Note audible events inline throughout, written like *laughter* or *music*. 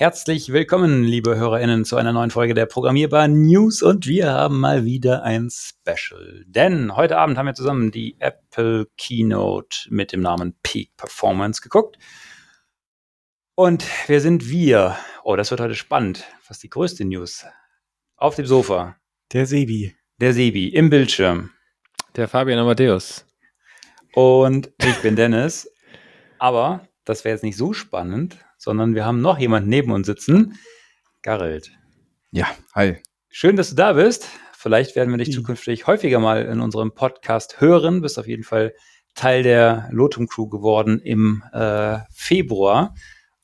Herzlich willkommen, liebe HörerInnen, zu einer neuen Folge der Programmierbar News und wir haben mal wieder ein Special. Denn heute Abend haben wir zusammen die Apple Keynote mit dem Namen Peak Performance geguckt. Und wer sind wir? Oh, das wird heute spannend. Was ist die größte News? Auf dem Sofa. Der Sebi. Der Sebi im Bildschirm. Der Fabian Amadeus. Und ich bin Dennis. Aber das wäre jetzt nicht so spannend, sondern wir haben noch jemanden neben uns sitzen. Garrett. Ja, hi. Schön, dass du da bist. Vielleicht werden wir dich zukünftig häufiger mal in unserem Podcast hören. Bist auf jeden Fall Teil der Lotum Crew geworden im äh, Februar.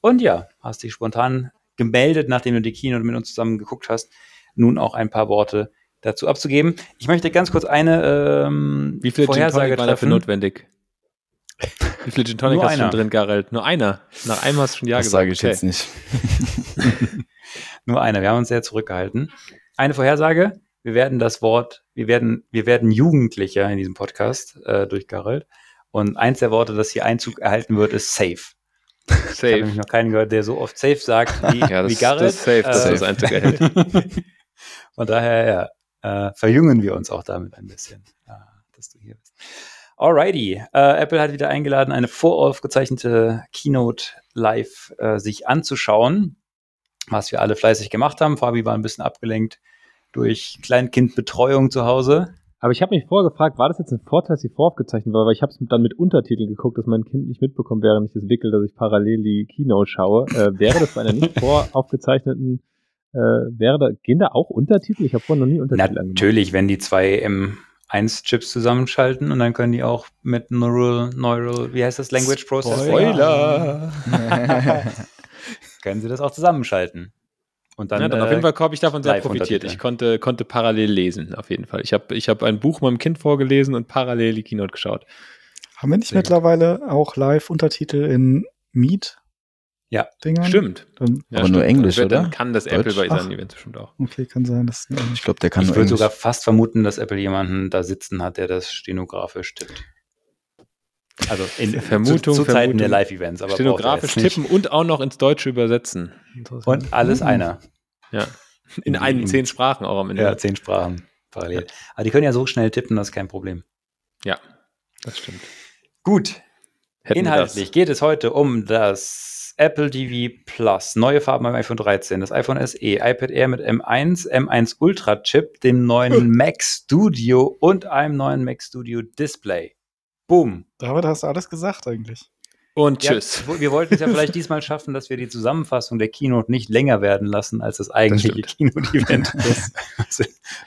Und ja, hast dich spontan gemeldet, nachdem du die Keynote mit uns zusammen geguckt hast, nun auch ein paar Worte dazu abzugeben. Ich möchte ganz kurz eine ähm, Wie viel Vorhersage Gin Tonic war dafür notwendig? Wie viel Gin Tonic Nur hast du schon einer. drin, Garrett? Nur einer. Nach einem hast du schon Ja das gesagt. sage ich Okay. jetzt nicht. *laughs* Nur eine. Wir haben uns sehr zurückgehalten. Eine Vorhersage. Wir werden das Wort, wir werden, wir werden Jugendlicher in diesem Podcast äh, durch Garrett. Und eins der Worte, das hier Einzug erhalten wird, ist safe. Ich habe Safe. nämlich noch keinen gehört, der so oft safe sagt *laughs* wie, Ja, das, wie Garrett. das ist safe, dass Äh, das Einzug *laughs* erhält. Von daher, ja, äh, verjüngen wir uns auch damit ein bisschen, ja, dass du hier bist. Alrighty, äh, Apple hat wieder eingeladen, eine voraufgezeichnete Keynote live äh, sich anzuschauen, was wir alle fleißig gemacht haben. Fabi war ein bisschen abgelenkt durch Kleinkindbetreuung zu Hause. Aber ich habe mich vorher gefragt, war das jetzt ein Vorteil, dass sie voraufgezeichnet war? Weil ich habe es dann mit Untertiteln geguckt, dass mein Kind nicht mitbekommt, während ich das wickel, dass ich parallel die Keynote schaue. Äh, wäre das bei einer nicht *laughs* voraufgezeichneten, äh, wäre da, gehen da auch Untertitel? Ich habe vorher noch nie Untertitel angemacht. Natürlich, wenn die zwei M1-Chips zusammenschalten und dann können die auch mit Neural, Neural, wie heißt das, Language Processing? Spoiler. *laughs* Können sie das auch zusammenschalten. Und dann, ja, dann auf äh, jeden Fall habe ich davon sehr profitiert. Untertitel. Ich konnte, konnte parallel lesen, auf jeden Fall. Ich habe ich hab ein Buch meinem Kind vorgelesen und parallel die Keynote geschaut. Haben wir nicht Sehr gut. mittlerweile auch Live-Untertitel in Meet? Ja, Dingern? Stimmt. Dann, Ja, Aber nur stimmt. Englisch, Dann wird- oder? Dann kann das Deutsch? Apple bei seinen Events bestimmt auch. okay, kann sein, dass Ich glaube, der kann ich nur würde Englisch. sogar fast vermuten, dass Apple jemanden da sitzen hat, der das stenografisch tippt. Also in Vermutung, zu, zu Zeiten Vermutung. der Live-Events, aber Stenografisch tippen und auch noch ins Deutsche übersetzen. Und alles Mhm. einer. Ja. In In- einen in- zehn Sprachen auch am Ende. Ja, zehn Sprachen parallel. Aber die können ja so schnell tippen, das ist kein Problem. Ja, das stimmt. Gut, Hätten inhaltlich geht es heute um das Apple TV Plus, neue Farben beim iPhone 13, das iPhone SE, iPad Air mit M1, M1 Ultra Chip, dem neuen *laughs* Mac Studio und einem neuen Mac Studio Display. Boom. David, hast du alles gesagt eigentlich. Und tschüss. Ja, wir wollten es ja vielleicht diesmal schaffen, dass wir die Zusammenfassung der Keynote nicht länger werden lassen als das eigentliche. Keynote-Event. *laughs*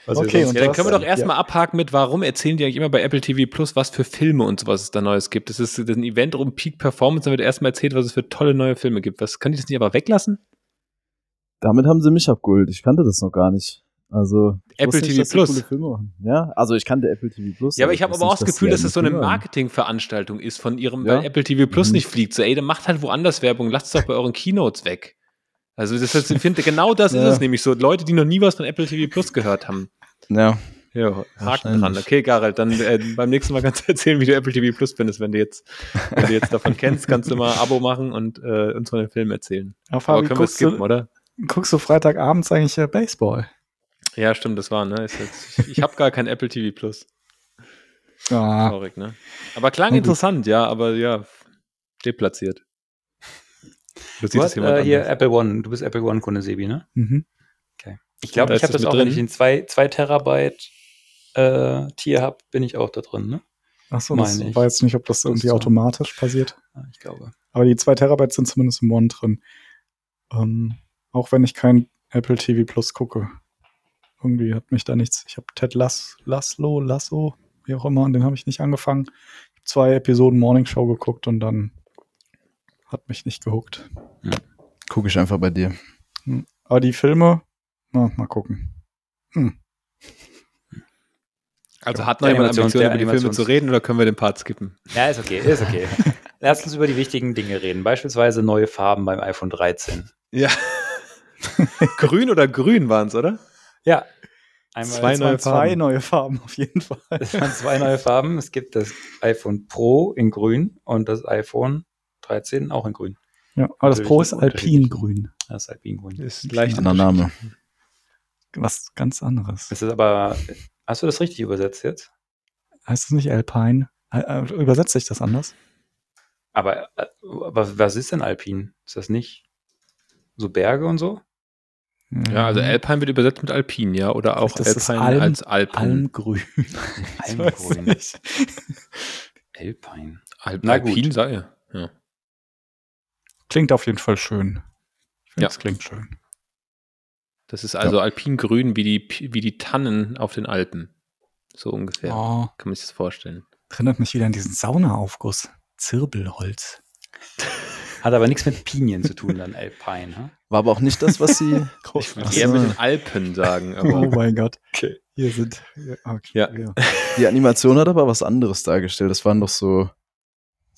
Okay, und Ja, dann können wir doch Ja. erstmal abhaken mit, warum erzählen die eigentlich immer bei Apple TV Plus, was für Filme und sowas es da Neues gibt. Das ist, das ist ein Event um Peak Performance, da wird erstmal erzählt, was es für tolle neue Filme gibt. Was kann ich das nicht aber weglassen? Damit haben sie mich abgeholt. Ich kannte das noch gar nicht. Also Apple TV sie Plus. coole Filme machen. Ja, also ich kannte Apple TV Plus. Ja, aber ich habe aber auch nicht, das Gefühl, dass es so eine. Marketingveranstaltung ist von ihrem, Ja. weil Apple TV Plus Mhm. nicht fliegt. So, ey, dann macht halt woanders Werbung, lasst es doch bei euren Keynotes weg. Also das heißt, ich finde, genau das ist Ja. es nämlich so. Leute, die noch nie was von Apple TV Plus gehört haben. Ja, Ja, Haken dran. Okay, Gareth, dann äh, beim nächsten Mal kannst du erzählen, wie du Apple TV Plus findest. Wenn du jetzt, wenn du jetzt davon kennst, kannst du mal ein Abo machen und äh, uns von den Filmen erzählen. Ja, Aber Fabi, können wir guckst, skippen, du, oder? guckst du Freitagabends eigentlich äh, Baseball? Ja, stimmt, das war, ne? Ist jetzt, ich ich habe gar kein Apple TV Plus. Ah, Traurig, ne? Aber klang gut. interessant, ja, aber ja, deplatziert. Du Du hast äh, hier Apple One, du bist Apple One-Kunde, Sebi, ne? mhm. Ich glaube, ich habe das auch, drin? wenn ich den 2 zwei Terabyte äh, Tier habe, bin ich auch da drin, ne? Achso, das ich. jetzt nicht, ob das irgendwie so. automatisch passiert. Ja, Ich glaube. Aber die 2 Terabyte sind zumindest im One drin. Ähm, auch wenn ich kein Apple TV Plus gucke. Irgendwie hat mich da nichts. Ich habe Ted Lass, Laszlo, Lasso, wie auch immer, und den habe ich nicht angefangen. Ich zwei Episoden Morning Show geguckt und dann hat mich nicht gehuckt. gucke ich einfach bei dir. Aber die Filme, na, mal gucken. Hm. Also hat noch jemand Ambitionen, über die Filme zu reden oder können wir den Part skippen? Ja, ist okay, ist okay. *laughs* Lass uns über die wichtigen Dinge reden. Beispielsweise neue Farben beim iPhone 13. Ja. *laughs* grün oder grün waren es, oder? Ja. Einmal Zwei Es neue waren zwei Farben. neue Farben auf jeden Fall. Es waren zwei neue Farben. Es gibt das iPhone Pro in grün und das iPhone 13 auch in grün. Ja, aber das Natürlich Pro ist. Alpingrün. Das ist Alpingrün. Ist leicht Anderer Name. Was ganz anderes. Ist das aber, hast du das richtig übersetzt jetzt? Heißt es nicht Alpine? Äh, äh, Übersetzt sich das anders? Aber, äh, aber was ist denn Alpin? Ist das nicht so Berge und so? Ja, also Alpine wird übersetzt mit Alpin, ja, oder auch das Alpine Alm- als Alpen. Almgrün. *laughs* Almgrün. nicht. Alpine. Alp Na gut. Alpin sei ja. ja. Klingt auf jeden Fall schön. Ich finde, Ja. es klingt schön. Das ist also Alpingrün wie die, wie die Tannen auf den Alpen. So ungefähr. Oh, Kann man sich das vorstellen. erinnert mich wieder an diesen Saunaaufguss. Zirbelholz. *laughs* Hat aber nichts mit Pinien zu tun, dann Alpine. Hm? War aber auch nicht das, was sie. *laughs* Ich würde eher mit den Alpen sagen, Oh mein Gott. Okay. Hier sind. ja, Okay, Ja. Die Animation hat aber was anderes dargestellt. Das waren doch so,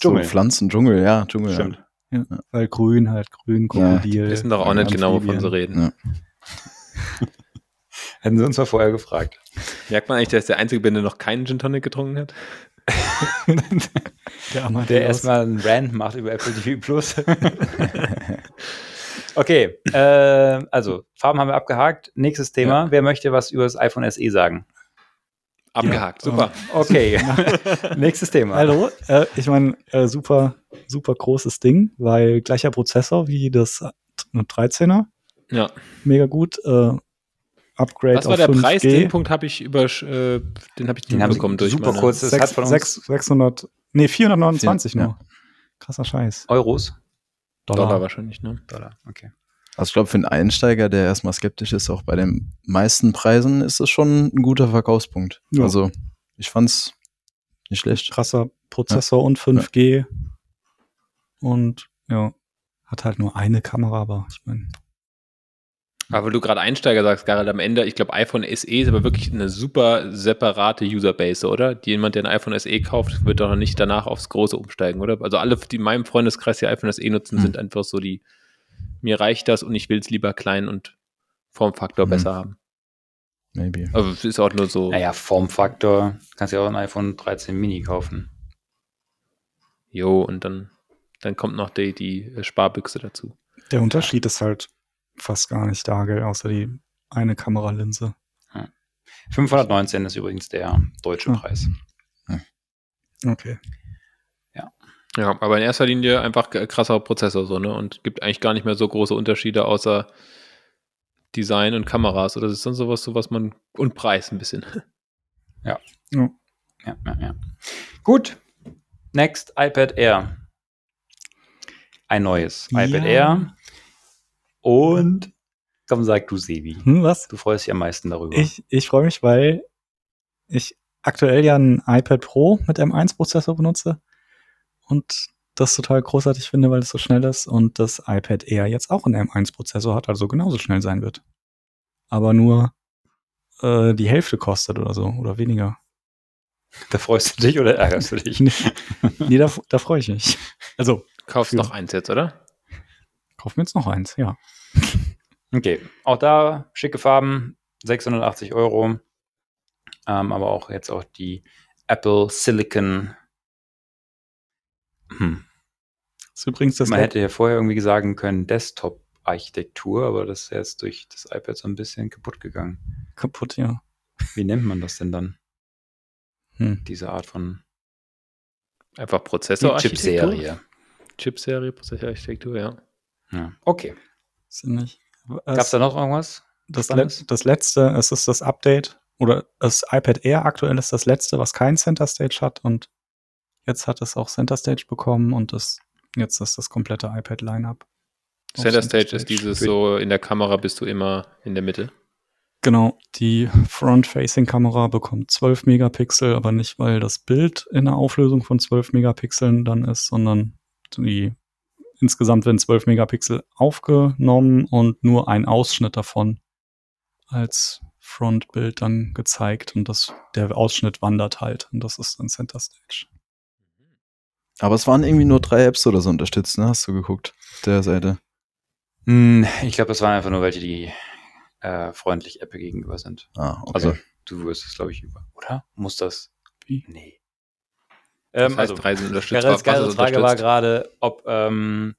Dschungel. so Pflanzen, Dschungel, ja, Dschungel. Stimmt. Weil grün halt, grün, Krokodil. wir wissen doch auch nicht genau, wovon sie reden. Ja. *laughs* Hätten sie uns mal vorher gefragt. Merkt man eigentlich, dass der einzige bin, der noch keinen Gin Tonic getrunken hat? *laughs* Der. Der erstmal einen Rant macht über Apple TV Plus. *laughs* okay, äh, also Farben haben wir abgehakt. Nächstes Thema. Wer möchte was über das iPhone SE sagen? Abgehakt, super. Okay, *laughs* nächstes Thema. Hallo, äh, ich meine, äh, super, super großes Ding, weil gleicher Prozessor wie das 13er. Ja. Mega gut. Äh, Upgrade Was war auf der 5G. Preis? Den Punkt habe ich über, äh, den habe ich Den bekommen durch super meine- kurz, das hat Sechs, von uns sechs, 600, nee, 429 Vier- nur. Krasser Scheiß. Euros. Dollar. Dollar wahrscheinlich, ne? Dollar, okay. Also ich glaube, für einen Einsteiger, der erstmal skeptisch ist, auch bei den meisten Preisen, ist das schon ein guter Verkaufspunkt. Ja. Also ich fand's nicht schlecht. Krasser Prozessor und 5G. Und ja, hat halt nur eine Kamera, aber ich meine, Aber weil du gerade Einsteiger sagst, Gerald, am Ende, ich glaube, iPhone SE ist aber wirklich eine super separate Userbase, oder? Jemand, der ein iPhone SE kauft, wird doch nicht danach aufs Große umsteigen, oder? Also alle, die in meinem Freundeskreis die iPhone SE nutzen, Hm. sind einfach so die, mir reicht das und ich will es lieber klein und Formfaktor Hm. besser haben. Maybe. Also es ist auch nur so, Naja, Formfaktor. Kannst ja auch ein iPhone 13 Mini kaufen. jo, und dann, dann kommt noch die, die Sparbüchse dazu. der Unterschied ist halt fast gar nicht da, gell, außer die eine Kameralinse. 519 ist übrigens der deutsche Hm. Preis. Okay. Ja, aber in erster Linie einfach krasser Prozessor so, ne? Und gibt eigentlich gar nicht mehr so große Unterschiede außer Design und Kameras oder das ist dann sowas, so was man und Preis ein bisschen. *laughs* Ja, ja, ja. Gut. Next, iPad Air. Ein neues Ja. iPad Air. Und komm, sag du, Sebi. Hm, was? Du freust dich am meisten darüber. Ich, ich freue mich, weil ich aktuell ja ein iPad Pro mit M1-Prozessor benutze und das total großartig finde, weil es so schnell ist und das iPad Air jetzt auch einen M1-Prozessor hat, also genauso schnell sein wird. Aber nur äh, die Hälfte kostet oder so oder weniger. Da freust du dich oder ärgerst du dich? nee, *laughs* nee, da, da freue ich mich. Also, Kaufst doch eins jetzt, oder? Kauf mir jetzt noch eins, ja. *laughs* Okay, auch da schicke Farben, 680 Euro. Ähm, aber auch jetzt auch die Apple Silicon. Hm. Das ist übrigens das Man Let- hätte ja vorher irgendwie sagen können, Desktop-Architektur, aber das ist jetzt durch das iPad so ein bisschen kaputt gegangen. kaputt, ja. Wie nennt man das denn dann? Hm. Diese Art von Einfach Prozessor. Chipserie. Chipserie, Prozessorarchitektur, ja. Ja. Okay. Nicht. Gab es da noch irgendwas? das? Let das letzte, es ist das Update oder das iPad Air aktuell ist das letzte, was kein Center Stage hat und jetzt hat es auch Center Stage bekommen und das jetzt ist das komplette iPad Lineup. auf Center Stage ist dieses so, in der Kamera bist du immer in der Mitte. Genau, die Front-Facing-Kamera bekommt 12 Megapixel, aber nicht, weil das Bild in einer Auflösung von 12 Megapixeln dann ist, sondern die insgesamt werden 12 Megapixel aufgenommen und nur ein Ausschnitt davon als Frontbild dann gezeigt und das, der Ausschnitt wandert halt und das ist dann Center Stage. Aber es waren irgendwie nur drei Apps oder so unterstützt, ne? Hast du geguckt? Auf der Seite. Hm, ich glaube, das waren einfach nur welche, die äh, freundlich Apple gegenüber sind. Ah, okay. Also, du wirst es, glaube ich, über. Oder? Muss das? Wie? Nee. Das Ähm, heißt, also, Preise unterstützt. Geralds was es geile Frage war gerade, ob ähm,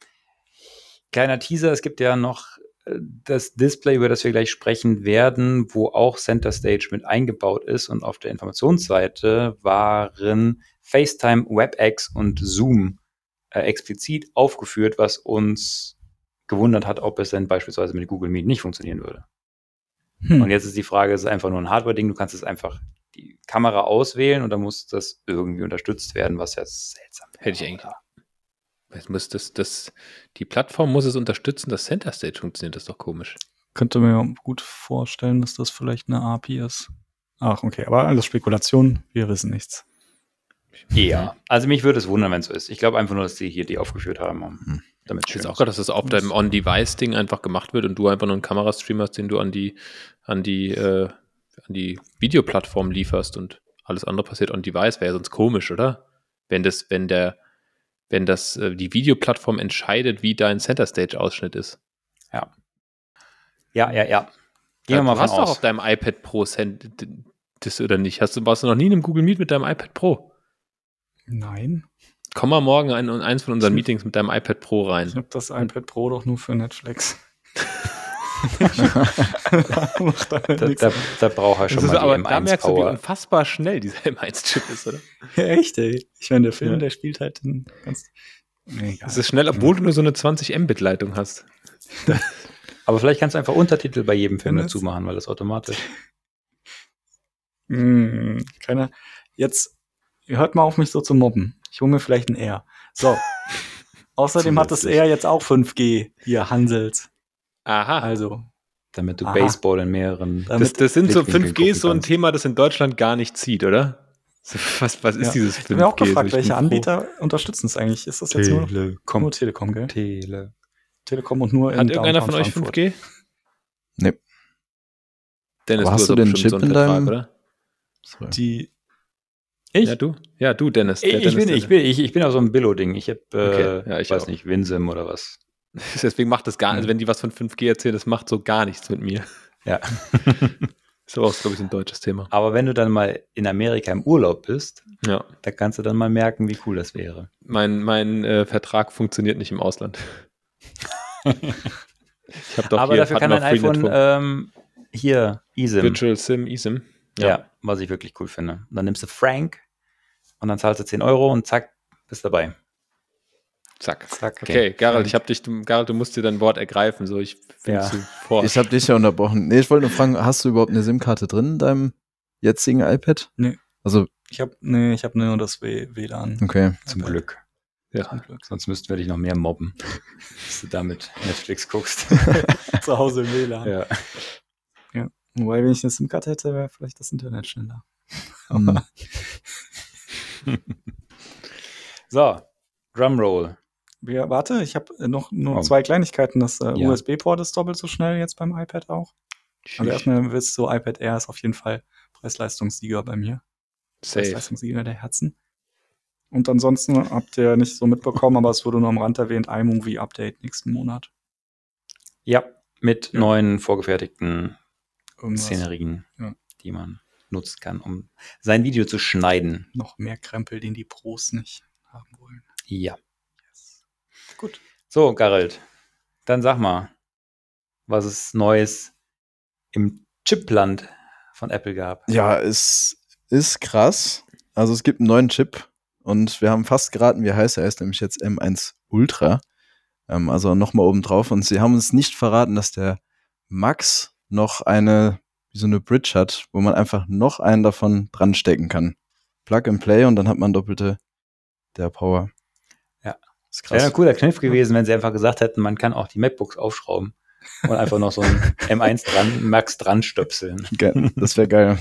kleiner Teaser, es gibt ja noch äh, das Display, über das wir gleich sprechen werden, wo auch Center Stage mit eingebaut ist. Und auf der Informationsseite waren FaceTime, WebEx und Zoom äh, explizit aufgeführt, was uns gewundert hat, ob es denn beispielsweise mit Google Meet nicht funktionieren würde. Hm. Und jetzt ist die Frage, es ist einfach nur ein Hardware-Ding, du kannst es einfach Kamera auswählen und dann muss das irgendwie unterstützt werden, was ja seltsam wäre. Hätte ich eigentlich. Es muss das, das, die Plattform muss es unterstützen, dass Center Stage funktioniert. Das ist doch komisch. Könnte mir gut vorstellen, dass das vielleicht eine API ist. Ach, okay, aber alles Spekulation, wir wissen nichts. Ja, also mich würde es wundern, wenn es so ist. Ich glaube einfach nur, dass sie hier die aufgeführt haben, um damit Ich auch gerade, dass das auf deinem On-Device-Ding einfach gemacht wird und du einfach nur einen Kamerastream hast, den du an die, an die, äh, an die Videoplattform lieferst und alles andere passiert on-Device. Wäre ja sonst komisch, oder? Wenn das, wenn der, wenn das, äh, die Videoplattform entscheidet, wie dein Center Stage-Ausschnitt ist. Ja, ja, ja. ja. Gehen wir mal du hast doch auf deinem iPad Pro Cent- das oder nicht? Hast du, warst du noch nie in einem Google Meet mit deinem iPad Pro? Nein, Komm mal morgen in eins von unseren Ich- Meetings mit deinem iPad Pro ich rein. habe das iPad Pro doch nur für Netflix. *laughs* Da, da, da braucht er schon Das ist mal aber, da M1 merkst du, wie Power. unfassbar schnell dieser *laughs* M1-Chip ist, oder? Ja, echt, ey. Ich meine, der Film, Ja. der spielt halt den ganz. Es ist schnell, obwohl du nur so eine 20 Mbit-Leitung hast. *laughs* Aber vielleicht kannst du einfach Untertitel bei jedem Film dazu machen, weil das automatisch. Hm, keiner. Jetzt hört mal auf, mich so zu mobben. Ich hole mir vielleicht ein R. So. *laughs* Außerdem hat das. R jetzt auch 5G. Hier, Hansels. Aha. Also, Damit du Aha. Baseball in mehreren. das, das sind so Blickwinkeln 5G ist so ein. Thema, das in Deutschland gar nicht zieht, oder? Was, was ist Ja. dieses 5G? ich habe mir auch gefragt, welche. Anbieter unterstützen es eigentlich? Ist das jetzt nur, Telekom. nur Telekom, gell? Tele. Telekom und nur Hat in irgendeiner Downtown von euch Frankfurt. 5G? Nee. Dennis, Aber hast du du den Chip so in Vertrag, deinem- oder? Die, Ich? Ja, du? Ja, du, Dennis. ich, Der ich, Dennis, bin, der- ich, bin, ich, ich bin auf so einem Billo-Ding. Ich habe, äh, Okay, ja, ich weiß auch. nicht, Winsim oder was. *laughs* Deswegen macht das gar, also wenn die was von 5G erzählen, das macht so gar nichts mit mir. Ja. *laughs* Ist aber auch, glaube ich, ein deutsches Thema. Aber wenn du dann mal in Amerika im Urlaub bist, Ja. da kannst du dann mal merken, wie cool das wäre. Mein, mein äh, Vertrag funktioniert nicht im Ausland. *laughs* ich habe doch Aber dafür kann dein iPhone ähm, hier, eSIM. Virtual SIM, eSIM. Ja. was ich wirklich cool finde. Und dann nimmst du Frank und dann zahlst du 10 Euro und zack, bist dabei. Zack. Zack. Okay, Gerald, ich habe dich, du, Gerald, du musst dir dein Wort ergreifen. So, ich bin Ja. zu vor. Ich habe dich ja unterbrochen. Nee, ich wollte nur fragen, hast du überhaupt eine SIM-Karte drin in deinem jetzigen iPad? Nee. Also, ich habe nee, ich hab nur das W WLAN. okay. Zum Glück. ja. Zum Glück. Sonst müssten wir dich noch mehr mobben, *laughs* dass du damit Netflix guckst. *laughs* Zu Hause im WLAN. ja. Wobei, wenn ich eine SIM-Karte hätte, wäre vielleicht das Internet schneller. Hm. *laughs* So, Drumroll. Ja, warte, ich habe noch nur Oh. zwei Kleinigkeiten. Das äh, Ja. USB-Port ist doppelt so schnell jetzt beim iPad auch. Also erstmal willst du iPad Air ist auf jeden Fall Preis-Leistungssieger bei mir. Safe. Preis-Leistungssieger der Herzen. Und ansonsten habt ihr nicht so mitbekommen, aber es wurde nur am Rand erwähnt, iMovie-Update nächsten Monat. Ja, mit Ja. neuen vorgefertigten Irgendwas. Szenerien, Ja. die man nutzen kann, um sein Video zu schneiden. Noch mehr Krempel, den die Pros nicht haben wollen. Ja. Gut. So, Gerald, dann sag mal, was es Neues im Chipland von Apple gab. Ja, es ist krass. Also es gibt einen neuen Chip und wir haben fast geraten, wie heißt er. Er ist nämlich jetzt M1 Ultra. Ähm, also nochmal oben drauf. Und sie haben uns nicht verraten, dass der Max noch eine, wie so eine Bridge hat, wo man einfach noch einen davon dran stecken kann. Plug and Play und dann hat man doppelte der Power. Ja. Ist Wäre krass. ein cooler Kniff gewesen, wenn sie einfach gesagt hätten, man kann auch die MacBooks aufschrauben und einfach noch so ein *laughs* M1 dran, Max dran stöpseln. Ge- Das wäre geil.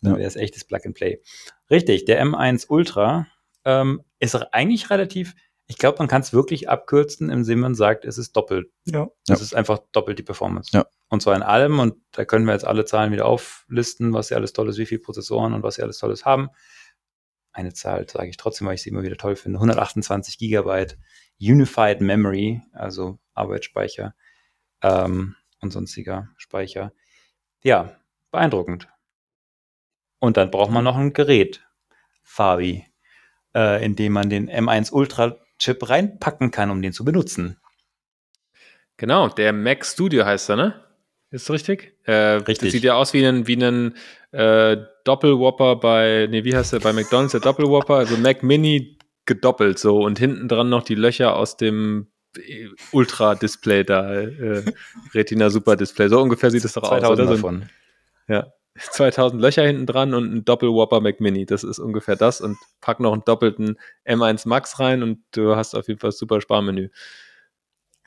Dann Ja. wäre es echtes Plug and Play. Richtig, der M1 Ultra ähm, ist eigentlich relativ, ich glaube, man kann es wirklich abkürzen, im Sinne, man sagt, es ist doppelt. Ja. Ja. Es ist einfach doppelt die Performance. Ja. Und zwar in allem, und da können wir jetzt alle Zahlen wieder auflisten, was sie alles Tolles, wie viele Prozessoren und was sie alles Tolles haben. Eine Zahl sage ich trotzdem, weil ich sie immer wieder toll finde. 128 Gigabyte Unified Memory, also Arbeitsspeicher ähm, und sonstiger Speicher. Ja, beeindruckend. Und dann braucht man noch ein Gerät, Fabi, äh, in dem man den M1 Ultra Chip reinpacken kann, um den zu benutzen. Genau, der Mac Studio heißt er, ne? Ist richtig? Äh, Richtig. Das sieht ja aus wie ein, wie ein äh, Doppelwhopper bei, nee, wie heißt der bei McDonalds, der Doppelwhopper, also Mac Mini gedoppelt so und hinten dran noch die Löcher aus dem äh, Ultra-Display da, äh, Retina Super Display. So ungefähr sieht es doch aus, 2000 oder? So ein-. Ja. 2000 Löcher hinten dran und ein Doppel-Whopper Mac Mini. Das ist ungefähr das. Und pack noch einen doppelten M1 Max rein und du hast auf jeden Fall super Sparmenü.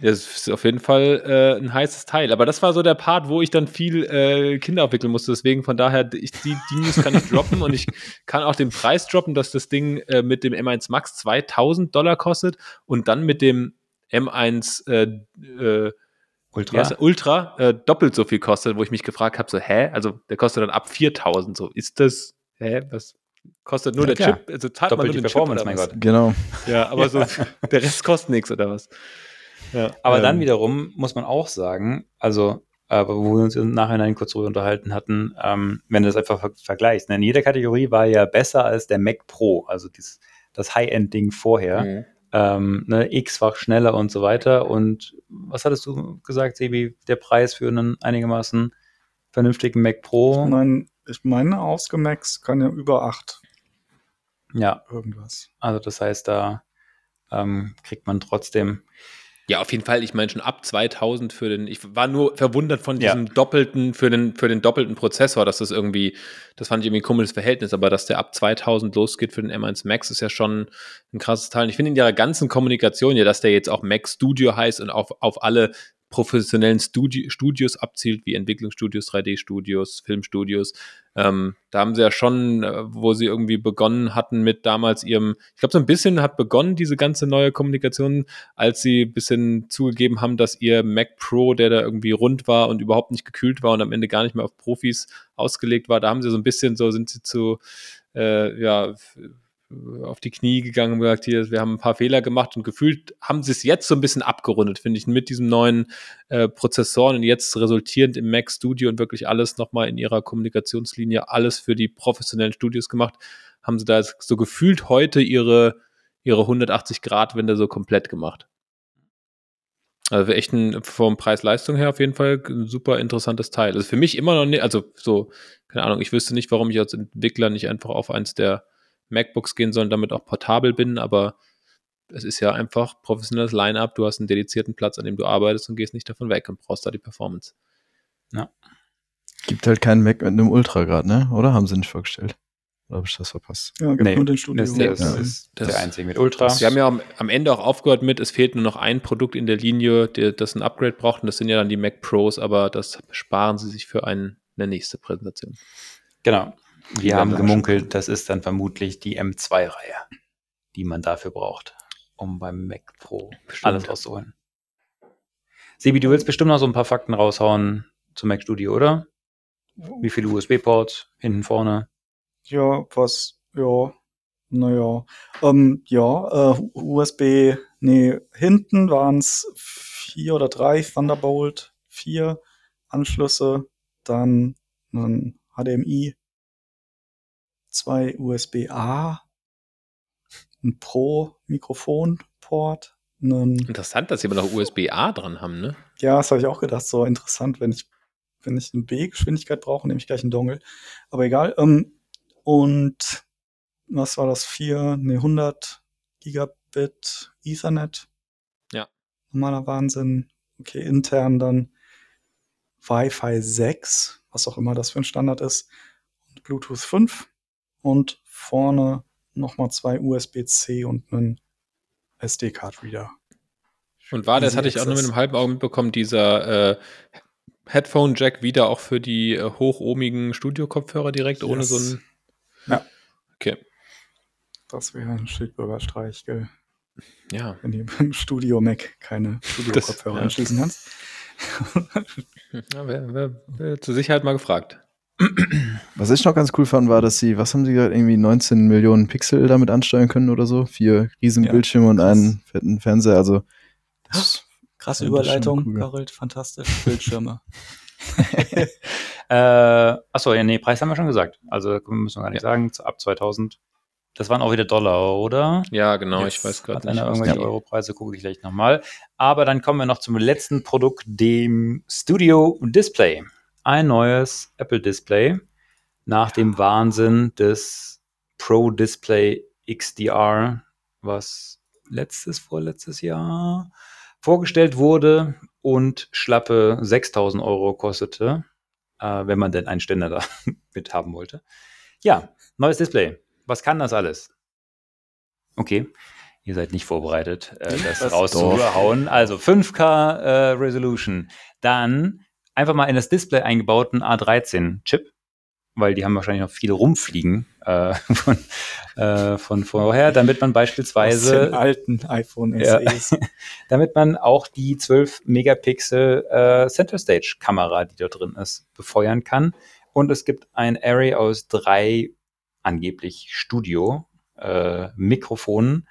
Das ist auf jeden Fall äh, ein heißes Teil. Aber das war so der Part, wo ich dann viel äh, Kinder abwickeln musste. Deswegen von daher, ich, die, die News kann ich droppen und ich kann auch den Preis droppen, dass das Ding äh, mit dem M1 Max 2000 Dollar kostet und dann mit dem M1 äh, äh, Ultra. Ultra äh, doppelt so viel kostet, wo ich mich gefragt habe, so, hä? Also der kostet dann ab 4000, so, ist das, hä? Was kostet nur Ja, der klar. Chip? Also zahlt Doppelt man die nur den Performance, Chip mein Gott. Genau. Ja, aber so, *laughs* der Rest kostet nichts oder was? Ja, Aber ähm, dann wiederum muss man auch sagen, also, aber wo wir uns im Nachhinein kurz darüber unterhalten hatten, ähm, wenn du das einfach ver vergleichst, ne, in jeder Kategorie war ja besser als der Mac Pro, also dieses, das High-End-Ding vorher, mhm. ähm, ne, x-fach schneller und so weiter. Und was hattest du gesagt, Sebi, der Preis für einen einigermaßen vernünftigen Mac Pro? Ich meine, ich meine, ausgemaxt kann ja über 8 Ja, irgendwas. also das heißt, da ähm, kriegt man trotzdem Ja, auf jeden Fall. Ich meine schon ab 2000 für den. Ich war nur verwundert von Ja. diesem doppelten für den für den doppelten Prozessor, dass das irgendwie, das fand ich irgendwie ein komisches Verhältnis, aber dass der ab 2000 losgeht für den M1 Max ist ja schon ein krasses Teil. Und ich finde in ihrer ganzen Kommunikation ja, dass der jetzt auch Mac Studio heißt und auf auf alle professionellen Studi Studios abzielt, wie Entwicklungsstudios, 3D-Studios, Filmstudios. Ähm, da haben sie ja schon, äh, wo sie irgendwie begonnen hatten mit damals ihrem, ich glaube, so ein bisschen hat begonnen, diese ganze neue Kommunikation, als sie ein bisschen zugegeben haben, dass ihr Mac Pro, der da irgendwie rund war und überhaupt nicht gekühlt war und am Ende gar nicht mehr auf Profis ausgelegt war, da haben sie so ein bisschen so, sind sie zu, äh, ja, auf die Knie gegangen und gesagt, hier, wir haben ein paar Fehler gemacht und gefühlt haben sie es jetzt so ein bisschen abgerundet, finde ich, mit diesem neuen äh, Prozessoren und jetzt resultierend im Mac Studio und wirklich alles nochmal in ihrer Kommunikationslinie, alles für die professionellen Studios gemacht, haben sie da so gefühlt heute ihre, ihre 180-Grad-Wende so komplett gemacht. Also echt ein, vom Preis-Leistung her auf jeden Fall ein super interessantes Teil. Also für mich immer noch nicht, also so, keine Ahnung, ich wüsste nicht, warum ich als Entwickler nicht einfach auf eins der MacBooks gehen soll und damit auch portabel bin, aber es ist ja einfach professionelles Line-Up, du hast einen dedizierten Platz, an dem du arbeitest und gehst nicht davon weg und brauchst da die Performance. Gibt halt keinen Mac mit einem Ultra gerade, ne? Oder haben sie nicht vorgestellt? Oder habe ich das verpasst? Ja, gibt Nee, nur den Studio. Das, das Ja. ist Das- der einzige mit Ultra. Sie haben ja am, am Ende auch aufgehört mit, es fehlt nur noch ein Produkt in der Linie, der, das ein Upgrade braucht und das sind ja dann die Mac Pros, aber das sparen sie sich für ein, eine nächste Präsentation. Genau. Wir haben gemunkelt, das ist dann vermutlich die M2-Reihe, die man dafür braucht, um beim Mac Pro alles rauszuholen. Sebi, du willst bestimmt noch so ein paar Fakten raushauen zum Mac Studio, oder? Wie viele USB-Ports? Hinten, vorne? Ja, was, ja, naja. Ähm, ja, äh, USB, nee, hinten waren es vier oder drei Thunderbolt, vier Anschlüsse, dann ein HDMI, zwei USB-A, ein Pro-Mikrofon-Port, einen Interessant, dass sie aber noch USB-A dran haben, ne? Ja, das habe ich auch gedacht. So interessant, wenn ich, wenn ich eine B-Geschwindigkeit brauche, nehme ich gleich einen Dongle. Aber egal. Ähm, und was war das? 4, nee, 100 Gigabit Ethernet. Ja. Normaler Wahnsinn. Okay, intern dann Wi-Fi 6, was auch immer das für ein Standard ist. Und Bluetooth 5. Und vorne nochmal zwei USB-C und einen SD-Card-Reader. Und war, das hatte ich auch nur mit einem halben Auge mitbekommen, dieser äh, Headphone-Jack wieder auch für die äh, hochohmigen Studio-Kopfhörer direkt, ohne Yes. so ein. Ja. Okay. Das wäre ein Schildbürgerstreich, gell? Ja. Wenn du im Studio Mac keine Studio-Kopfhörer anschließen kannst. *laughs* ja wer, wer, wer zur Sicherheit mal gefragt. Was ich noch ganz cool fand, war, dass sie, was haben sie gesagt, irgendwie 19 Millionen Pixel damit ansteuern können oder so? Vier riesen Ja, Bildschirme und einen fetten Fernseher. Also, das, Krasse Ja, Überleitung, cool. Fantastisch. Bildschirme. *laughs* Äh, achso, ja, nee, Preis haben wir schon gesagt. Also müssen wir gar nicht sagen. Ab 2000 Das waren auch wieder Dollar, oder? Ja, genau, Yes. ich weiß gerade nicht. irgendwelche Europreise, gucke ich gleich nochmal. Aber dann kommen wir noch zum letzten Produkt, dem Studio Display. Ein neues Apple Display nach dem Wahnsinn des Pro Display XDR, was letztes, vorletztes Jahr vorgestellt wurde und schlappe 6000 Euro kostete, äh, wenn man denn einen Ständer da *laughs* mit haben wollte. Ja, neues Display. Was kann das alles? Okay, ihr seid nicht vorbereitet, äh, das rauszuhauen. Also 5K äh, Resolution. Dann einfach mal in das Display eingebauten A13-Chip, weil die haben wahrscheinlich noch viele rumfliegen äh, *laughs* von, äh, von vorher, damit man Aus den beispielsweise alten iPhone Ja. SEs. *laughs* damit man auch die 12 Megapixel äh, Center Stage Kamera, die da drin ist, befeuern kann. Und es gibt ein Array aus drei angeblich Studio äh, Mikrofonen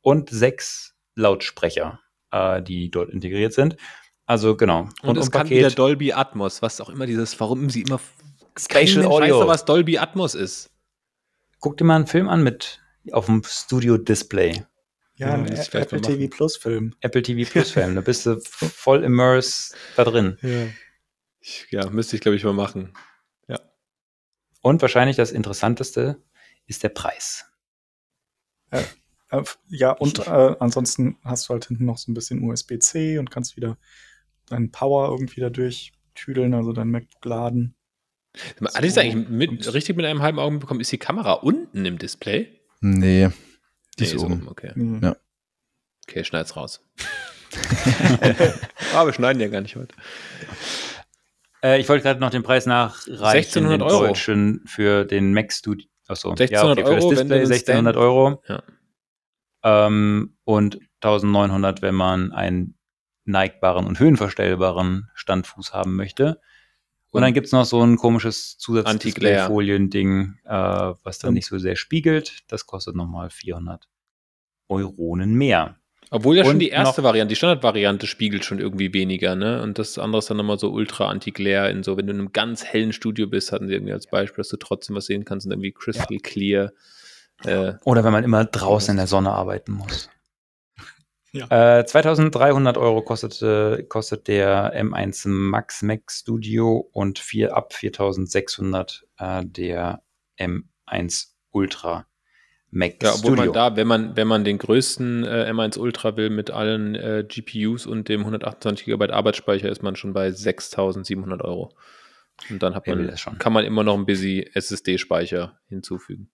und sechs Lautsprecher, äh, die dort integriert sind. Also genau. Und es kann wieder Dolby Atmos, was auch immer dieses, warum sie immer Spatial Mensch Audio. Weiß doch, was Dolby Atmos ist. Guck dir mal einen Film an mit auf dem Studio Display. Ja, ein Ja, Apple. TV Plus Film. Apple TV *laughs* Plus Film. Da bist du voll immersed da drin. Ja. Ich, ja, müsste ich, glaube ich, mal machen. Und wahrscheinlich das Interessanteste ist der Preis. Äh, Ja, und äh, ansonsten hast du halt hinten noch so ein bisschen USB-C und kannst wieder deinen Power irgendwie dadurch tüdeln, also dein MacBook laden. Hatte ich das eigentlich mit, richtig mit einem halben Auge bekommen? Ist die Kamera unten im Display? Nee. Die Nee, ist oben. Okay. Hm. Ja. Okay, schneid's raus. Aber *laughs* wir schneiden ja gar nicht heute. Äh, ich wollte gerade noch den Preis nachreichen. 1600 den Euro. deutschen für den Mac Studio. Achso, 1600 für das Euro, Display du einen 1600 Stand- Euro. Ja. Ähm, und 1900, wenn man einen neigbaren und höhenverstellbaren Standfuß haben möchte. Und dann gibt's noch so ein komisches. Zusatzdisplay-Folien-Ding, äh, was dann Und- nicht so sehr spiegelt. Das kostet nochmal 400 Euronen mehr. Obwohl ja schon Und die erste Variante, die Standardvariante spiegelt schon irgendwie weniger, ne? Und das andere ist dann nochmal so ultra anti-glare in so, wenn du in einem ganz hellen Studio bist, hatten sie irgendwie als Beispiel, dass du trotzdem was sehen kannst und irgendwie crystal clear. Äh, Oder wenn man immer draußen in der Sonne arbeiten muss. Ja. Äh, 2300 Euro kostet, kostet der M1 Max Mac Studio und vier, ab 4600 äh, der M1 Ultra Mac ja, obwohl Studio. man da, wenn man, wenn man den größten äh, M1 Ultra will mit allen äh, GPUs und dem 128 GB Arbeitsspeicher, ist man schon bei 6700 Euro. Und dann hat man, kann man immer noch ein bisschen SSD-Speicher hinzufügen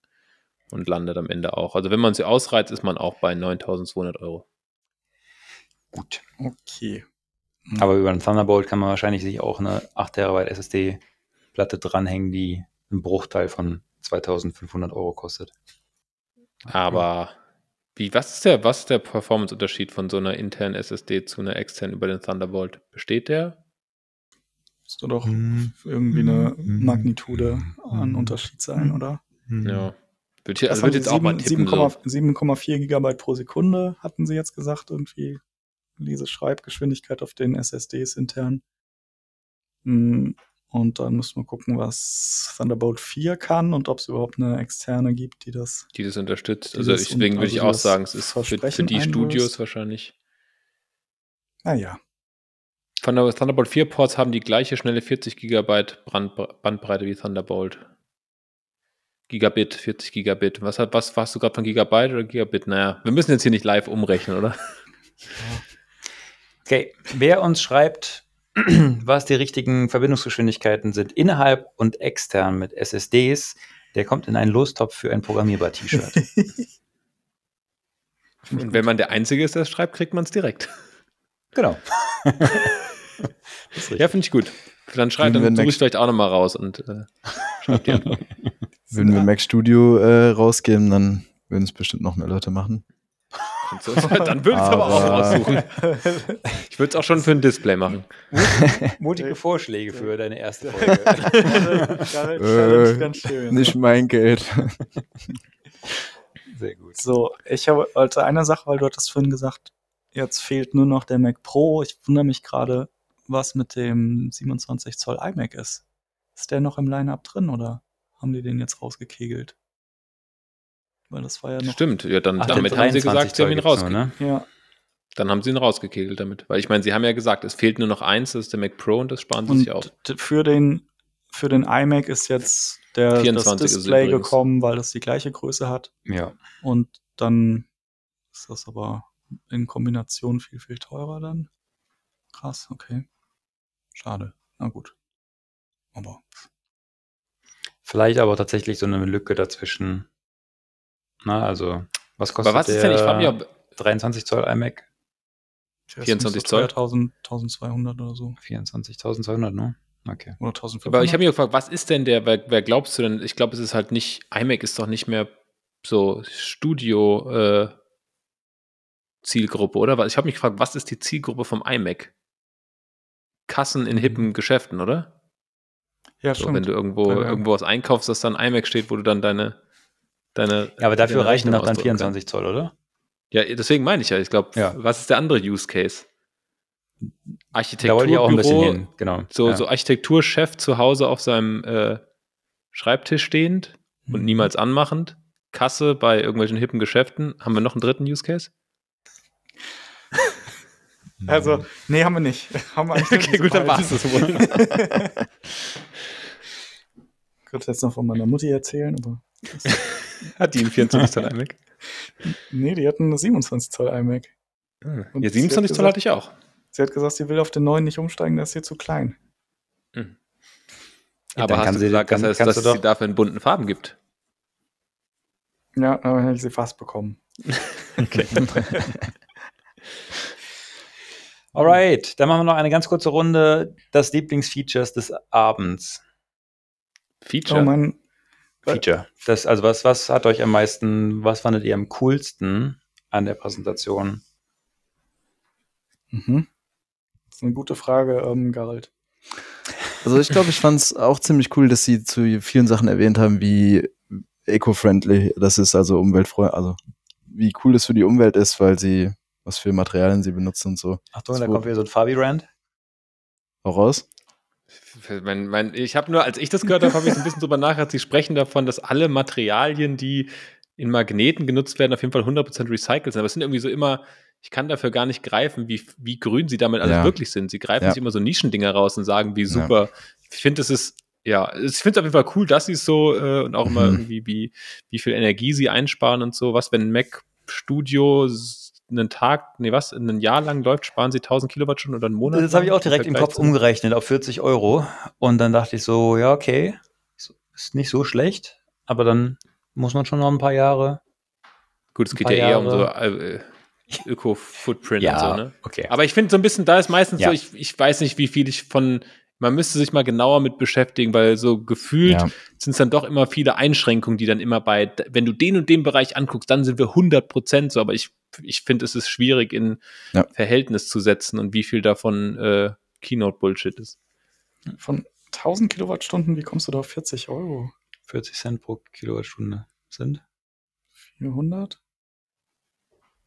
und landet am Ende auch. Also wenn man sie ausreizt, ist man auch bei 9200 Euro. Gut. Okay. Aber über den Thunderbolt kann man wahrscheinlich sich auch eine 8 TB SSD-Platte dranhängen, die einen Bruchteil von 2500 Euro kostet. Aber wie, was ist der, was ist der Performance-Unterschied von so einer internen SSD zu einer externen über den Thunderbolt? Besteht der? Müsste doch Hm. irgendwie eine Hm. Magnitude an Unterschied sein, oder? Ja. Würde ich, also Das würde haben jetzt auch mal sieben- tippen. So. 7,4 7,4 Gigabyte pro Sekunde hatten sie jetzt gesagt, irgendwie Lese-Schreibgeschwindigkeit auf den SSDs intern. Hm, Und dann müssen wir gucken, was Thunderbolt 4 kann und ob es überhaupt eine externe gibt, die das. die das unterstützt. Die Also das deswegen würde ich also auch das sagen, es ist für, für die einlöst. Studios wahrscheinlich. Naja, Thunderbolt 4 Ports haben die gleiche schnelle 40 Gigabyte Brand, Bandbreite wie Thunderbolt. Gigabit, 40 Gigabit. Was, hat, was warst du gerade von Gigabyte oder Gigabit? Naja, wir müssen jetzt hier nicht live umrechnen, oder? Okay, wer uns schreibt, *clears throat* was die richtigen Verbindungsgeschwindigkeiten sind, innerhalb und extern mit SSDs, der kommt in einen Lostopf für ein Programmierbar-T-Shirt. *laughs* Und wenn man der Einzige ist, der es schreibt, kriegt man es direkt. genau. *laughs* Ja, finde ich gut. Dann schreibt, dann suche ich vielleicht auch nochmal raus und äh, schreibt Antwort. *laughs* Würden wir Mac Studio äh, rausgeben, dann würden es bestimmt noch mehr Leute machen. So, *laughs* dann würde ich es aber auch raussuchen. *laughs* Ich würde es auch schon für ein Display machen. Mutige Vorschläge für deine erste Folge. *laughs* Äh, ganz schön. Nicht mein Geld. Sehr gut. So, ich habe wollte eine Sache, weil du hattest vorhin gesagt, jetzt fehlt nur noch der Mac Pro. Ich wundere mich gerade, was mit dem 27 Zoll iMac ist. Ist der noch im Line-Up drin oder haben die den jetzt rausgekegelt? Weil das war ja noch. Stimmt, ja, dann Ach, damit haben sie 23 gesagt, sie haben ihn rausgekegelt. ne? Ja. Dann haben sie ihn rausgekegelt damit. Weil ich meine, sie haben ja gesagt, es fehlt nur noch eins, das ist der Mac Pro und das sparen sie Und sich auf. für den, für den iMac ist jetzt der, 24 das Display gekommen, weil das die gleiche Größe hat. Ja. Und dann ist das aber in Kombination viel, viel teurer dann. Krass, okay. Schade. Na gut. Aber Vielleicht aber tatsächlich so eine Lücke dazwischen. Na, also, was kostet Aber was der ist denn, ich frage mich, ob 23 Zoll iMac? der ist 24 nicht so teuer, Zoll? 1000, 1200 oder so. 24.200, ne? Okay. Oder 1500. Aber ich habe mich gefragt, was ist denn der, wer, wer glaubst du denn? Ich glaube, es ist halt nicht, iMac ist doch nicht mehr so Studio äh, Zielgruppe, oder? Ich habe mich gefragt, was ist die Zielgruppe vom iMac? Kassen in hippen Geschäften, oder? ja, So, stimmt. wenn du irgendwo, Ja, ja. irgendwo was einkaufst, dass dann iMac steht, wo du dann deine, deine Ja, aber dafür reichen doch dann ausdrucken 24 Zoll, oder? Ja, deswegen meine ich ja. Ich glaube, Ja. was ist der andere Use Case? Da wollte ich auch ein bisschen hin, genau. So, ja. so Architekturchef zu Hause auf seinem äh, Schreibtisch stehend und Mhm. niemals anmachend. Kasse bei irgendwelchen hippen Geschäften. Haben wir noch einen dritten Use Case? *laughs* Also, nee, haben wir nicht. *laughs* Haben wir Okay, gut, dann war's das wohl. Ich könnte jetzt noch von meiner Mutti erzählen, aber *laughs* Hat die einen 24 Zoll iMac? nee, die hatten eine 27 Zoll iMac. Und Ja, sie hat 27 Zoll gesagt- hatte ich auch. Sie hat gesagt, sie will auf den neuen nicht umsteigen, der ist hier zu klein. Ja, Aber dann hast kann du sie- gesagt, kann- dass, dass du es sie dafür in bunten Farben gibt? Ja, aber hätte ich sie fast bekommen. *laughs* Okay. *laughs* Alright, dann machen wir noch eine ganz kurze Runde. Das Lieblingsfeatures des Abends. Feature. Oh, mein, Feature. Das, also was, was hat euch am meisten, was fandet ihr am coolsten an der Präsentation? mhm. Das ist eine gute Frage, ähm, Gerald. Also ich glaube, ich fand es auch ziemlich cool, dass sie zu vielen Sachen erwähnt haben, wie eco-friendly das ist, also umweltfreundlich, also wie cool das für die Umwelt ist, weil sie, was für Materialien sie benutzen und so. Achtung, da da kommt kommt wieder so ein Fabi-Rand. Auch raus? Mein, mein, ich habe nur, als ich das gehört habe, habe ich so ein bisschen drüber nachgedacht. Sie sprechen davon, dass alle Materialien, die in Magneten genutzt werden, auf jeden Fall 100% recycelt sind. Aber es sind irgendwie so immer, ich kann dafür gar nicht greifen, wie, wie grün sie damit alles Ja. wirklich sind. Sie greifen Ja. sich immer so Nischendinger raus und sagen, wie super. Ich finde, es ist, ja, ich finde es auf jeden Fall cool, dass sie es so äh, und auch immer Mhm. irgendwie, wie, wie viel Energie sie einsparen und so. Was, wenn ein Mac Studio einen Tag, nee, was, ein Jahr lang läuft, sparen sie 1000 Kilowattstunden oder einen Monat? Das habe ich auch direkt im Kopf umgerechnet auf 40 Euro. Und dann dachte ich so, ja, okay, ist nicht so schlecht, aber dann muss man schon noch ein paar Jahre. Gut, es geht ja eher um so Jahre. äh, Öko-Footprint und so, ne? okay. Aber ich finde so ein bisschen, da ist meistens Ja. so, ich, ich weiß nicht, wie viel ich von, man müsste sich mal genauer mit beschäftigen, weil so gefühlt Ja. sind es dann doch immer viele Einschränkungen, die dann immer bei, wenn du den und den Bereich anguckst, dann sind wir 100 Prozent so, aber ich, ich finde, es ist schwierig in Ja. Verhältnis zu setzen und wie viel davon äh, Keynote-Bullshit ist. Von 1000 Kilowattstunden, wie kommst du da auf 40 Euro? 40 Cent pro Kilowattstunde sind, 400?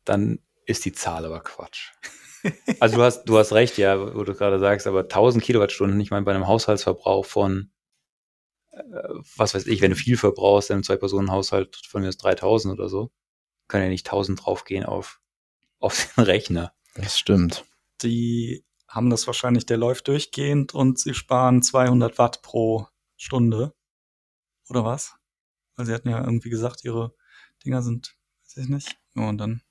dann ist die Zahl aber Quatsch. *laughs* Also du hast, du hast recht, ja, wo du gerade sagst, aber 1000 Kilowattstunden, ich meine, bei einem Haushaltsverbrauch von, äh, was weiß ich, wenn du viel verbrauchst, in einem Zwei-Personen-Haushalt von mir ist 3000 oder so, kann ja nicht 1000 draufgehen auf, *laughs* auf den Rechner. Das stimmt. Die haben das wahrscheinlich, der läuft durchgehend und sie sparen 200 Watt pro Stunde. Oder was? Weil sie hatten ja irgendwie gesagt, ihre Dinger sind, weiß ich nicht. Ja, und dann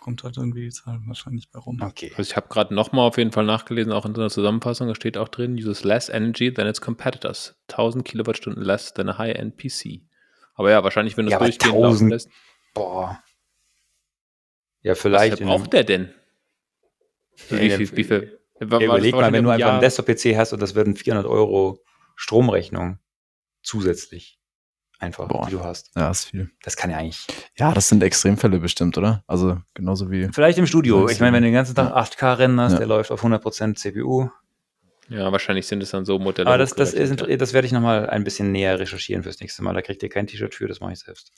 kommt halt irgendwie die Zahl wahrscheinlich bei rum. Okay. Also ich habe gerade nochmal auf jeden Fall nachgelesen, auch in so einer Zusammenfassung, da steht auch drin, uses less energy than its competitors. 1000 Kilowattstunden less than a high-end PC. Aber ja, wahrscheinlich, wenn du es Ja, aber durchgehend 1000 laufen lässt. Boah. Ja, Was vielleicht. einem- braucht der denn? Ja, wie viel, dem- wie viel? Ja, überleg mal, wenn du einfach einen ein Desktop-PC hast und das werden 400 Euro Stromrechnung zusätzlich einfach, Boah. die du hast. Ja, ist viel. Das kann ja eigentlich. Ja, das sind Extremfälle bestimmt, oder? Also genauso wie. Vielleicht im Studio. Ich meine, wenn du den ganzen Tag ja. 8K rennen hast, Ja. der läuft auf 100% CPU. Ja, wahrscheinlich sind es dann so Modelle. Aber das, das, ist, das werde ich nochmal ein bisschen näher recherchieren fürs nächste Mal. Da kriegt ihr kein T-Shirt für, das mache ich selbst.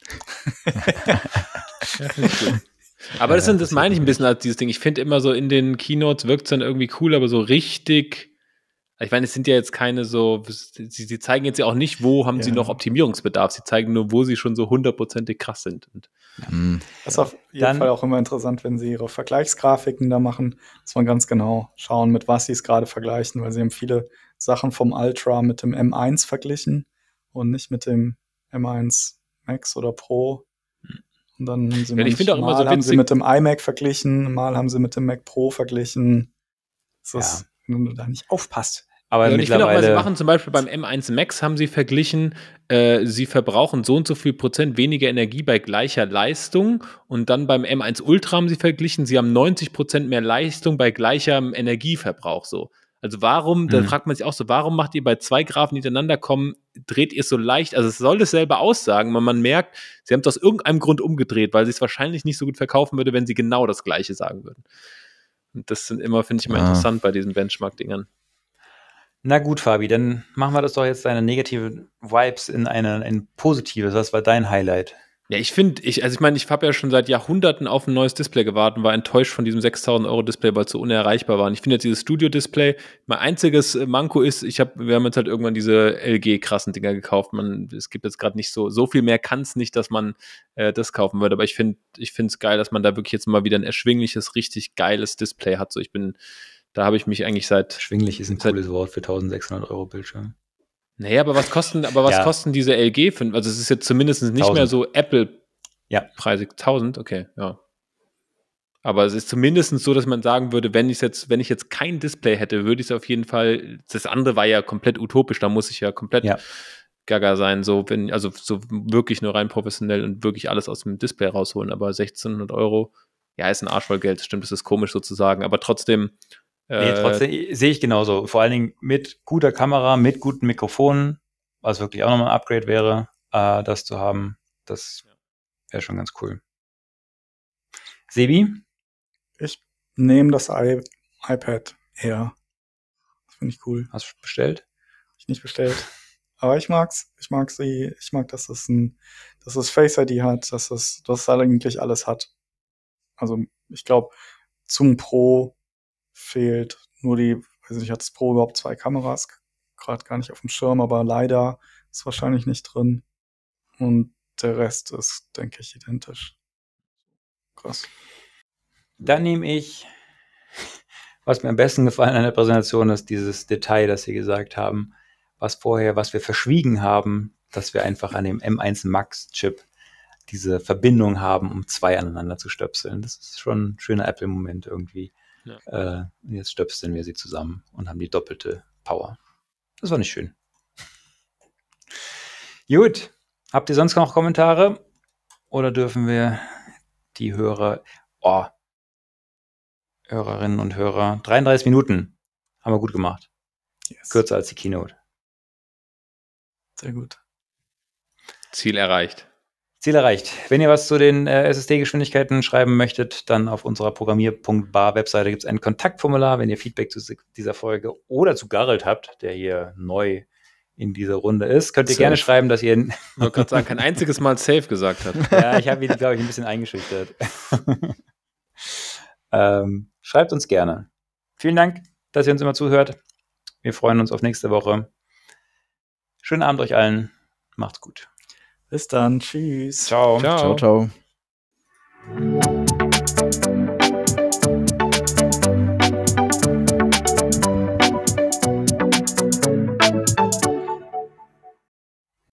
*laughs* Ja. Aber das, sind, das meine ich ein bisschen als dieses Ding. Ich finde immer so in den Keynotes wirkt es dann irgendwie cool, aber so richtig, Ich meine, es sind ja jetzt keine so, sie, sie zeigen jetzt ja auch nicht, wo haben sie Ja. noch Optimierungsbedarf. Sie zeigen nur, wo sie schon so hundertprozentig krass sind. Und Hm. Das ist auf jeden Dann- Fall auch immer interessant, wenn sie ihre Vergleichsgrafiken da machen, dass man ganz genau schauen, mit was sie es gerade vergleichen, weil sie haben viele Sachen vom Ultra mit dem M1 verglichen und nicht mit dem M1 Max oder Pro. Und dann haben sie Ja, immer mal so haben sie mit dem iMac verglichen, mal haben sie mit dem Mac Pro verglichen. Das ist, wenn du da nicht aufpasst. Aber Ja, und ich finde auch, was sie machen, zum Beispiel beim M1 Max haben sie verglichen, äh, sie verbrauchen so und so viel Prozent weniger Energie bei gleicher Leistung und dann beim M1 Ultra haben sie verglichen, sie haben 90 Prozent mehr Leistung bei gleichem Energieverbrauch so. Also warum, da Mhm. fragt man sich auch so, warum macht ihr bei zwei Graphen, die hintereinander kommen, dreht ihr es so leicht, also es soll dasselbe aussagen, aber man merkt, sie haben es aus irgendeinem Grund umgedreht, weil sie es wahrscheinlich nicht so gut verkaufen würde, wenn sie genau das Gleiche sagen würden. Und das sind immer, finde ich immer Ah. interessant bei diesen Benchmark-Dingern. Na gut, Fabi, dann machen wir das doch jetzt deine negative Vibes in eine, ein positives. Was war dein Highlight? Ja, ich finde, ich, also ich meine, ich habe ja schon seit Jahrhunderten auf ein neues Display gewartet und war enttäuscht von diesem 6000 Euro Display, weil es so unerreichbar war. Und ich finde jetzt dieses Studio-Display, mein einziges äh, Manko ist, ich habe, wir haben jetzt halt irgendwann diese LG-krassen Dinger gekauft. Man, es gibt jetzt gerade nicht so, so viel mehr kann es nicht, dass man äh, das kaufen würde. Aber ich finde, ich finde es geil, dass man da wirklich jetzt mal wieder ein erschwingliches, richtig geiles Display hat. So, ich bin, da habe ich mich eigentlich seit Schwinglich ist ein cooles Wort für 1600 Euro Bildschirm. Naja, aber was kosten, aber was Ja. kosten diese LG? Für, also es ist jetzt zumindest nicht 1000. mehr so Apple Ja. preisig. 1000, okay, ja. Aber es ist zumindest so, dass man sagen würde, wenn ich jetzt, wenn ich jetzt kein Display hätte, würde ich es auf jeden Fall. Das andere war ja komplett utopisch, da muss ich ja komplett Ja. gaga sein, so wenn, also so wirklich nur rein professionell und wirklich alles aus dem Display rausholen. Aber 1600 Euro, ja, ist ein Arsch voll Geld, das stimmt, das ist komisch sozusagen. Aber trotzdem. Nee, äh, trotzdem sehe ich genauso. Vor allen Dingen mit guter Kamera, mit guten Mikrofonen, was wirklich auch nochmal ein Upgrade wäre, äh, das zu haben. Das wäre schon ganz cool. Sebi? Ich nehme das I iPad Air. Das finde ich cool. Hast du bestellt? Ich nicht bestellt. *laughs* Aber ich mag's. Ich mag sie. Ich mag, dass es ein, dass es Face ID hat, dass es, dass es eigentlich alles hat. Also, ich glaube, zum Pro fehlt nur die, weiß nicht, hat das Pro überhaupt zwei Kameras? Gerade gar nicht auf dem Schirm, aber leider ist wahrscheinlich nicht drin. Und der Rest ist, denke ich, identisch. Krass. Dann nehme ich, *laughs* was mir am besten gefallen an der Präsentation ist, dieses Detail, das Sie gesagt haben, was vorher, was wir verschwiegen haben, dass wir einfach an dem M1 Max Chip diese Verbindung haben, um zwei aneinander zu stöpseln. Das ist schon ein schöner Apple-Moment irgendwie. Ja. Äh, und jetzt stöpseln wir sie zusammen und haben die doppelte Power. Das war nicht schön. *laughs* Gut. Habt ihr sonst noch Kommentare? Oder dürfen wir die Hörer, oh, Hörerinnen und Hörer, 33 Minuten haben wir gut gemacht. Yes. Kürzer als die Keynote. Sehr gut. Ziel erreicht. Ziel erreicht. Wenn ihr was zu den äh, SSD-Geschwindigkeiten schreiben möchtet, dann auf unserer Programmier.bar-Webseite gibt es ein Kontaktformular. Wenn ihr Feedback zu dieser Folge oder zu Garrett habt, der hier neu in dieser Runde ist, könnt ihr Safe. gerne schreiben, dass ihr. Ich wollte gerade sagen, kein einziges Mal safe gesagt hat. *laughs* ja, ich habe ihn, glaube ich, ein bisschen eingeschüchtert. *laughs* ähm, schreibt uns gerne. Vielen Dank, dass ihr uns immer zuhört. Wir freuen uns auf nächste Woche. Schönen Abend euch allen. Macht's gut. Bis dann. Tschüss. Ciao. Ciao. Ciao, ciao.